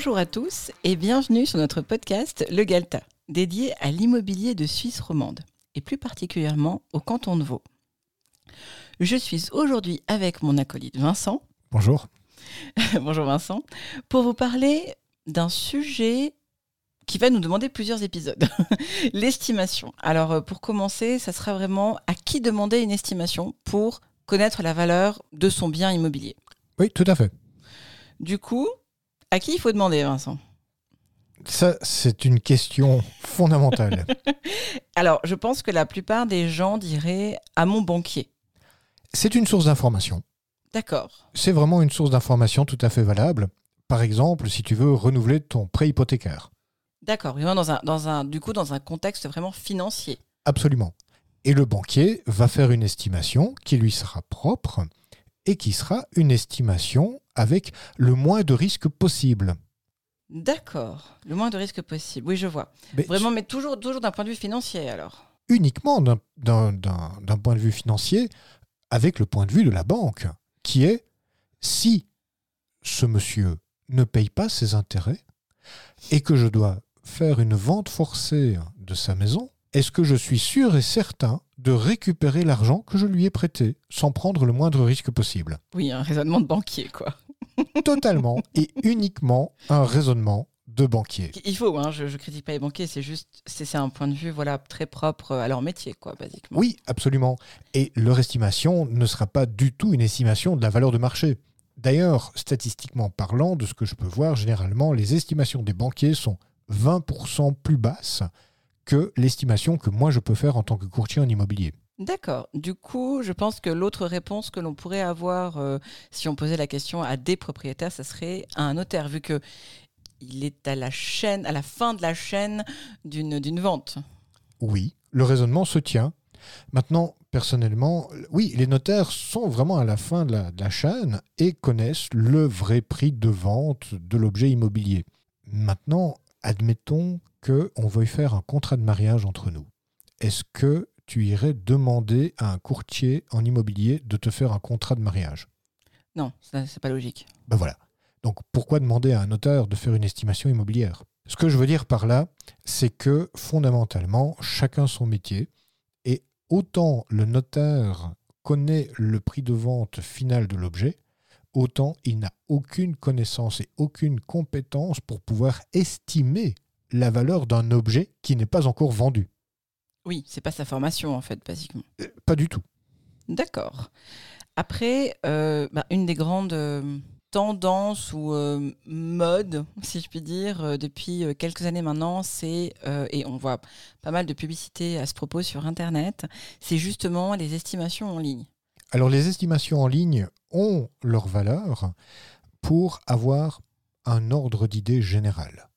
Bonjour à tous et bienvenue sur notre podcast Le Galta, dédié à l'immobilier de Suisse romande et plus particulièrement au canton de Vaud. Je suis aujourd'hui avec mon acolyte Vincent. Bonjour. Bonjour Vincent. Pour vous parler d'un sujet qui va nous demander plusieurs épisodes. L'estimation. Alors euh, pour commencer, ça sera vraiment à qui demander une estimation pour connaître la valeur de son bien immobilier. Oui, tout à fait. Du coup, à qui il faut demander, Vincent? Ça, c'est une question fondamentale. Alors, je pense que la plupart des gens diraient à mon banquier. C'est une source d'information. D'accord. C'est vraiment une source d'information tout à fait valable. Par exemple, si tu veux renouveler ton prêt hypothécaire. D'accord. Vraiment dans un, dans un, du coup, dans un contexte vraiment financier. Absolument. Et le banquier va faire une estimation qui lui sera propre et qui sera une estimation avec le moins de risques possible. D'accord. Le moins de risques possible. Oui, je vois. Mais Vraiment, mais toujours, toujours d'un point de vue financier, alors. uniquement d'un- d'un d'un- d'un point de vue financier avec le point de vue de la banque, qui est si ce monsieur ne paye pas ses intérêts et que je dois faire une vente forcée de sa maison, est-ce que je suis sûr et certain de récupérer l'argent que je lui ai prêté sans prendre le moindre risque possible? Oui, un raisonnement de banquier, quoi. Totalement et uniquement un raisonnement de banquier. Il faut, hein, je, je critique pas les banquiers, c'est juste, c'est c'est un point de vue, voilà, très propre à leur métier, quoi, basiquement. Oui, absolument. Et leur estimation ne sera pas du tout une estimation de la valeur de marché. D'ailleurs, statistiquement parlant, de ce que je peux voir, généralement, les estimations des banquiers sont 20% plus basses que l'estimation que moi je peux faire en tant que courtier en immobilier. D'accord. Du coup, je pense que l'autre réponse que l'on pourrait avoir euh, si on posait la question à des propriétaires, ça serait à un notaire, vu que il est à la chaîne, à la fin de la chaîne d'une d'une vente. Oui, le raisonnement se tient. Maintenant, personnellement, oui, les notaires sont vraiment à la fin de la, de la chaîne et connaissent le vrai prix de vente de l'objet immobilier. Maintenant, admettons qu'on veuille faire un contrat de mariage entre nous. Est-ce que tu irais demander à un courtier en immobilier de te faire un contrat de mariage? Non, ça, c'est pas logique. ben voilà. Donc pourquoi demander à un notaire de faire une estimation immobilière? Ce que je veux dire par là, c'est que fondamentalement, chacun son métier, et autant le notaire connaît le prix de vente final de l'objet, autant il n'a aucune connaissance et aucune compétence pour pouvoir estimer la valeur d'un objet qui n'est pas encore vendu. Oui, c'est pas sa formation en fait, basiquement. Euh, Pas du tout. D'accord. Après, euh, bah, une des grandes euh, tendances ou modes, si je puis dire, depuis quelques années maintenant, c'est, et on voit pas mal de publicités à ce propos sur Internet, c'est justement les estimations en ligne. Alors les estimations en ligne ont leur valeur pour avoir un ordre d'idée général.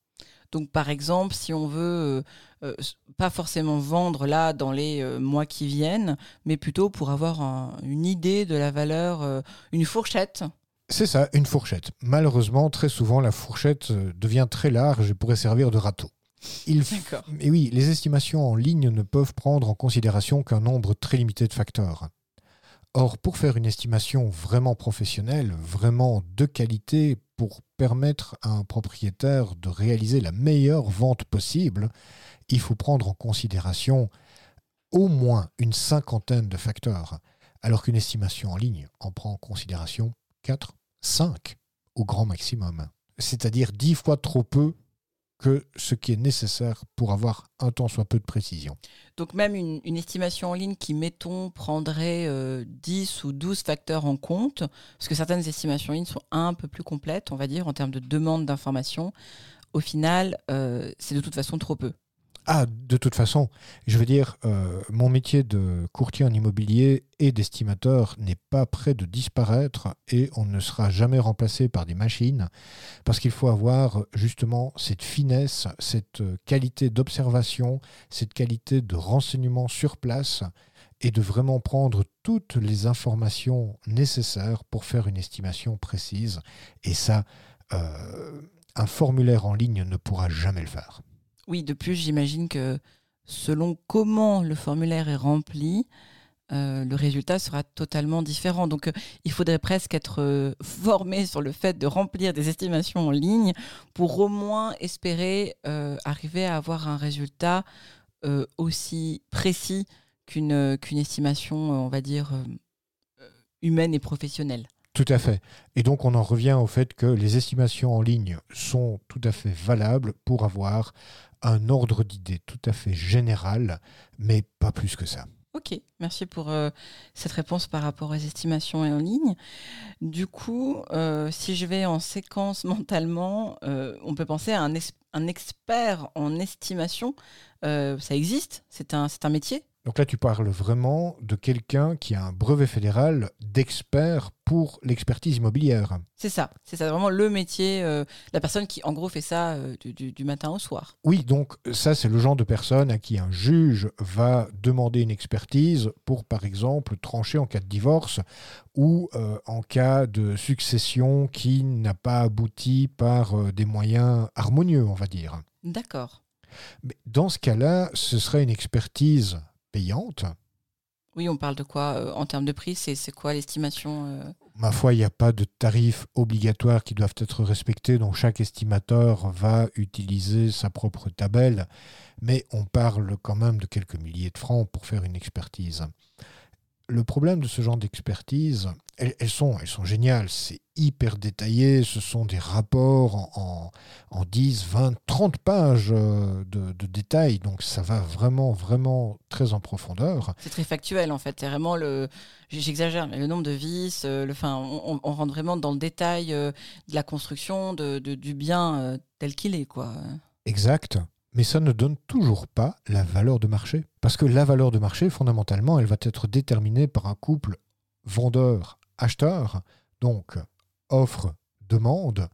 Donc, par exemple, si on veut euh, euh, pas forcément vendre là dans les euh, mois qui viennent, mais plutôt pour avoir un- une idée de la valeur, euh, une fourchette. C'est ça, une fourchette. Malheureusement, très souvent, la fourchette devient très large et pourrait servir de râteau. Il f-. Et oui, les estimations en ligne ne peuvent prendre en considération qu'un nombre très limité de facteurs. Or, pour faire une estimation vraiment professionnelle, vraiment de qualité, pour permettre à un propriétaire de réaliser la meilleure vente possible, il faut prendre en considération au moins une cinquantaine de facteurs, alors qu'une estimation en ligne en prend en considération 4, 5 au grand maximum. C'est-à-dire 10 fois trop peu que ce qui est nécessaire pour avoir un tant soit peu de précision. Donc même une, estimation en ligne qui, mettons, prendrait euh, 10 ou 12 facteurs en compte, parce que certaines estimations en ligne sont un peu plus complètes, on va dire, en termes de demande d'information, au final, euh, c'est de toute façon trop peu. Ah, de toute façon, je veux dire, euh, mon métier de courtier en immobilier et d'estimateur n'est pas prêt de disparaître et on ne sera jamais remplacé par des machines parce qu'il faut avoir justement cette finesse, cette euh, qualité d'observation, cette qualité de renseignement sur place et de vraiment prendre toutes les informations nécessaires pour faire une estimation précise. Et ça, euh, un formulaire en ligne ne pourra jamais le faire. Oui, de plus, j'imagine que selon comment le formulaire est rempli, euh, le résultat sera totalement différent. Donc, euh, il faudrait presque être euh, formé sur le fait de remplir des estimations en ligne pour au moins espérer arriver à avoir un résultat aussi précis qu'une qu'une estimation, on va dire, humaine et professionnelle. Tout à fait. Et donc on en revient au fait que les estimations en ligne sont tout à fait valables pour avoir un ordre d'idée tout à fait général, mais pas plus que ça. Ok, merci pour euh, cette réponse par rapport aux estimations en ligne. Du coup, euh, si je vais en séquence mentalement, euh, on peut penser à un, un expert en estimation. ça existe C'est un, un métier? Donc là, tu parles vraiment de quelqu'un qui a un brevet fédéral d'expert pour l'expertise immobilière. C'est ça, c'est ça, vraiment le métier, euh, la personne qui en gros fait ça euh, du, matin au soir. Oui, donc ça c'est le genre de personne à qui un juge va demander une expertise pour par exemple trancher en cas de divorce ou euh, en cas de succession qui n'a pas abouti par des moyens harmonieux, on va dire. D'accord. Mais dans ce cas-là, ce serait une expertise payante. Oui, on parle de quoi euh, en termes de prix C'est quoi l'estimation euh? Ma foi, il n'y a pas de tarifs obligatoires qui doivent être respectés, donc chaque estimateur va utiliser sa propre tabelle, mais on parle quand même de quelques milliers de francs pour faire une expertise le problème de ce genre d'expertise, elles, sont, elles sont géniales, c'est hyper détaillé, ce sont des rapports en, en, 10, 20, 30 pages euh, de, détails, donc ça va vraiment, vraiment très en profondeur. C'est très factuel en fait, c'est vraiment le, j'exagère, le nombre de vis, euh, le, fin, on, rentre vraiment dans le détail euh, de la construction, de, du bien tel qu'il est. quoi. Exact mais ça ne donne toujours pas la valeur de marché. Parce que la valeur de marché, fondamentalement, elle va être déterminée par un couple vendeur-acheteur, donc offre-demande,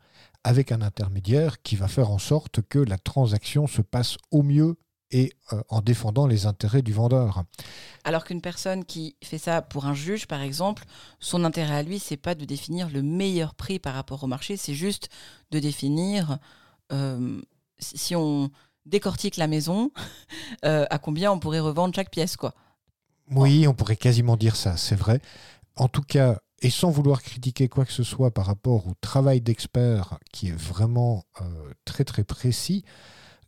avec un intermédiaire qui va faire en sorte que la transaction se passe au mieux et euh, en défendant les intérêts du vendeur. Alors qu'une personne qui fait ça pour un juge, par exemple, son intérêt à lui, c'est pas de définir le meilleur prix par rapport au marché, c'est juste de définir euh, si on décortique la maison, euh, à combien on pourrait revendre chaque pièce, quoi. Oui, on pourrait quasiment dire ça, c'est vrai. En tout cas, et sans vouloir critiquer quoi que ce soit par rapport au travail d'expert qui est vraiment euh, très très précis,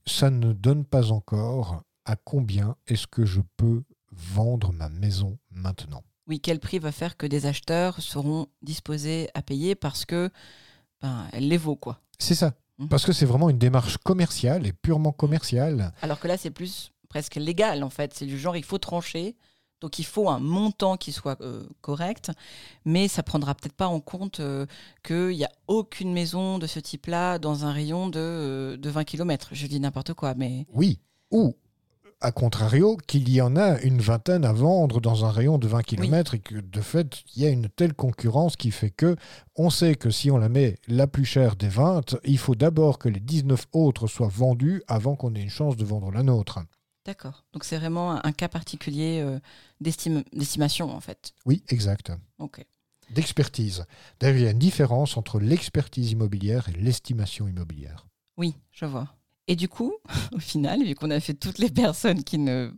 ça ne donne pas encore à combien est-ce que je peux vendre ma maison maintenant. Oui, quel prix va faire que des acheteurs seront disposés à payer parce que ben, elle les vaut, quoi. C'est ça. Mhm. Parce que c'est vraiment une démarche commerciale et purement commerciale. Alors que là, c'est plus presque légal, en fait. C'est du genre, il faut trancher. Donc il faut un montant qui soit euh, correct, mais ça prendra peut-être pas en compte euh, qu'il n'y a aucune maison de ce type-là dans un rayon de, euh, de 20 km. Je dis n'importe quoi, mais... Oui, ou a contrario, qu'il y en a une vingtaine à vendre dans un rayon de 20 km et que de fait, il y a une telle concurrence qui fait que on sait que si on la met la plus chère des 20, il faut d'abord que les 19 autres soient vendus avant qu'on ait une chance de vendre la nôtre. D'accord. Donc c'est vraiment un cas particulier euh, d'estimation en fait. Oui, exact. Ok. D'expertise. D'ailleurs, il y a une différence entre l'expertise immobilière et l'estimation immobilière. Oui, je vois. Et du coup, au final, vu qu'on a fait toutes les personnes qui ne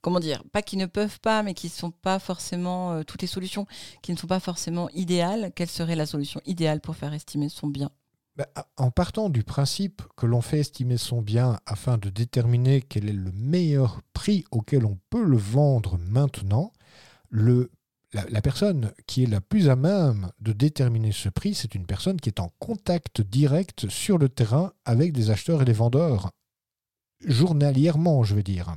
comment dire, pas qui ne peuvent pas, mais qui ne sont pas forcément, euh, toutes les solutions qui ne sont pas forcément idéales, quelle serait la solution idéale pour faire estimer son bien? Bah, En partant du principe que l'on fait estimer son bien afin de déterminer quel est le meilleur prix auquel on peut le vendre maintenant, le la, personne qui est la plus à même de déterminer ce prix, c'est une personne qui est en contact direct sur le terrain avec des acheteurs et des vendeurs, journalièrement, je veux dire.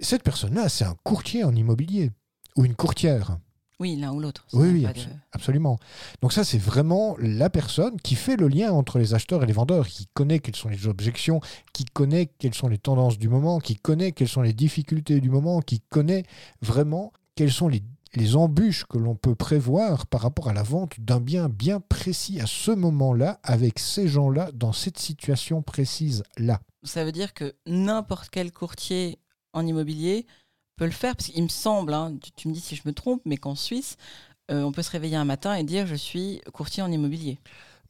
Cette personne-là, c'est un courtier en immobilier, ou une courtière. Oui, l'un ou l'autre. Oui, oui absolument. Donc ça, c'est vraiment la personne qui fait le lien entre les acheteurs et les vendeurs, qui connaît quelles sont les objections, qui connaît quelles sont les tendances du moment, qui connaît quelles sont les difficultés du moment, qui connaît vraiment quelles sont les les embûches que l'on peut prévoir par rapport à la vente d'un bien bien précis à ce moment-là, avec ces gens-là, dans cette situation précise-là. Ça veut dire que n'importe quel courtier en immobilier peut le faire, parce qu'il me semble, hein, tu, me dis si je me trompe, mais qu'en Suisse, euh, on peut se réveiller un matin et dire je suis courtier en immobilier.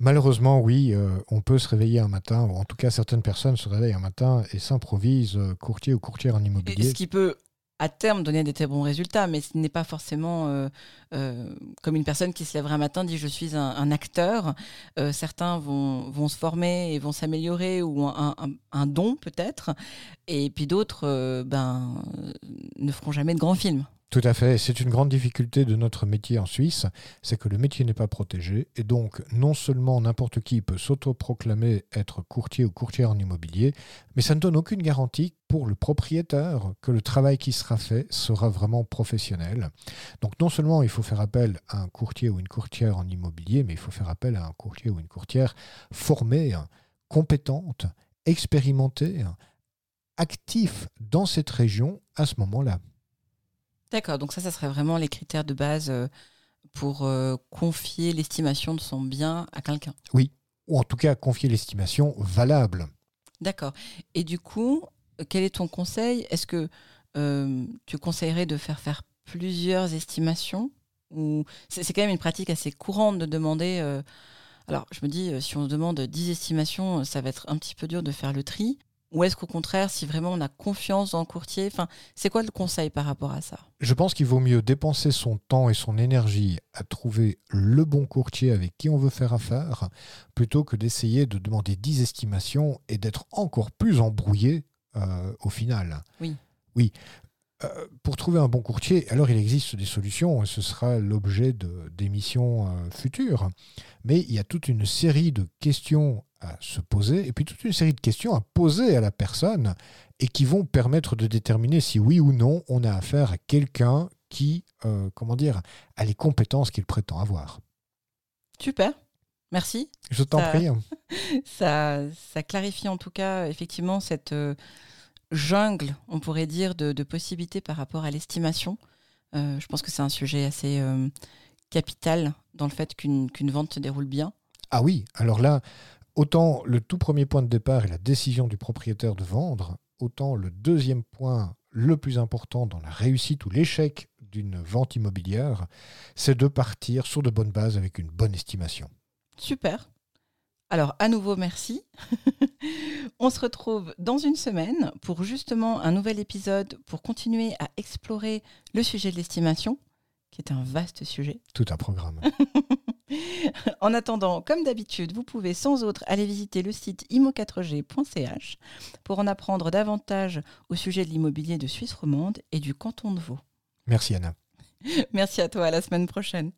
Malheureusement, oui, euh, on peut se réveiller un matin, ou en tout cas certaines personnes se réveillent un matin et s'improvisent euh, courtier ou courtière en immobilier. ce qui peut à terme donner des très bons résultats, mais ce n'est pas forcément euh, euh, comme une personne qui se lèverait un matin dit je suis un, acteur. Euh, certains vont, se former et vont s'améliorer ou un, un, don peut-être, et puis d'autres ben, ne feront jamais de grands films. Tout à fait. C'est une grande difficulté de notre métier en Suisse, c'est que le métier n'est pas protégé. Et donc, non seulement n'importe qui peut s'autoproclamer être courtier ou courtière en immobilier, mais ça ne donne aucune garantie pour le propriétaire que le travail qui sera fait sera vraiment professionnel. Donc, non seulement il faut faire appel à un courtier ou une courtière en immobilier, mais il faut faire appel à un courtier ou une courtière formée, compétente, expérimentée, actif dans cette région à ce moment-là. D'accord, donc ça, ça serait vraiment les critères de base euh, pour euh, confier l'estimation de son bien à quelqu'un. Oui, ou en tout cas confier l'estimation valable. D'accord. Et du coup, quel est ton conseil? Est-ce que euh, tu conseillerais de faire faire plusieurs estimations? Ou c'est, quand même une pratique assez courante de demander. alors, je me dis, si on demande 10 estimations, ça va être un petit peu dur de faire le tri. Ou est-ce qu'au contraire, si vraiment on a confiance dans le courtier, enfin, c'est quoi le conseil par rapport à ça? Je pense qu'il vaut mieux dépenser son temps et son énergie à trouver le bon courtier avec qui on veut faire affaire, plutôt que d'essayer de demander 10 estimations et d'être encore plus embrouillé euh, au final. Oui. Oui. Euh, pour trouver un bon courtier, alors il existe des solutions, et ce sera l'objet d'émissions euh, futures, mais il y a toute une série de questions à se poser, et puis toute une série de questions à poser à la personne, et qui vont permettre de déterminer si oui ou non on a affaire à quelqu'un qui, euh, comment dire, a les compétences qu'il prétend avoir. Super, merci. Je t'en prie. Ça, ça clarifie en tout cas effectivement cette jungle, on pourrait dire, de, possibilités par rapport à l'estimation. Euh, je pense que c'est un sujet assez capital dans le fait qu'une vente se déroule bien. Ah oui, alors là, Autant le tout premier point de départ est la décision du propriétaire de vendre, autant le deuxième point le plus important dans la réussite ou l'échec d'une vente immobilière, c'est de partir sur de bonnes bases avec une bonne estimation. Super. Alors, à nouveau, merci. On se retrouve dans une semaine pour justement un nouvel épisode pour continuer à explorer le sujet de l'estimation, qui est un vaste sujet. Tout un programme. en attendant, comme d'habitude, vous pouvez sans autre aller visiter le site imo4g.ch pour en apprendre davantage au sujet de l'immobilier de Suisse romande et du canton de Vaud. Merci Anna. Merci à toi, à la semaine prochaine.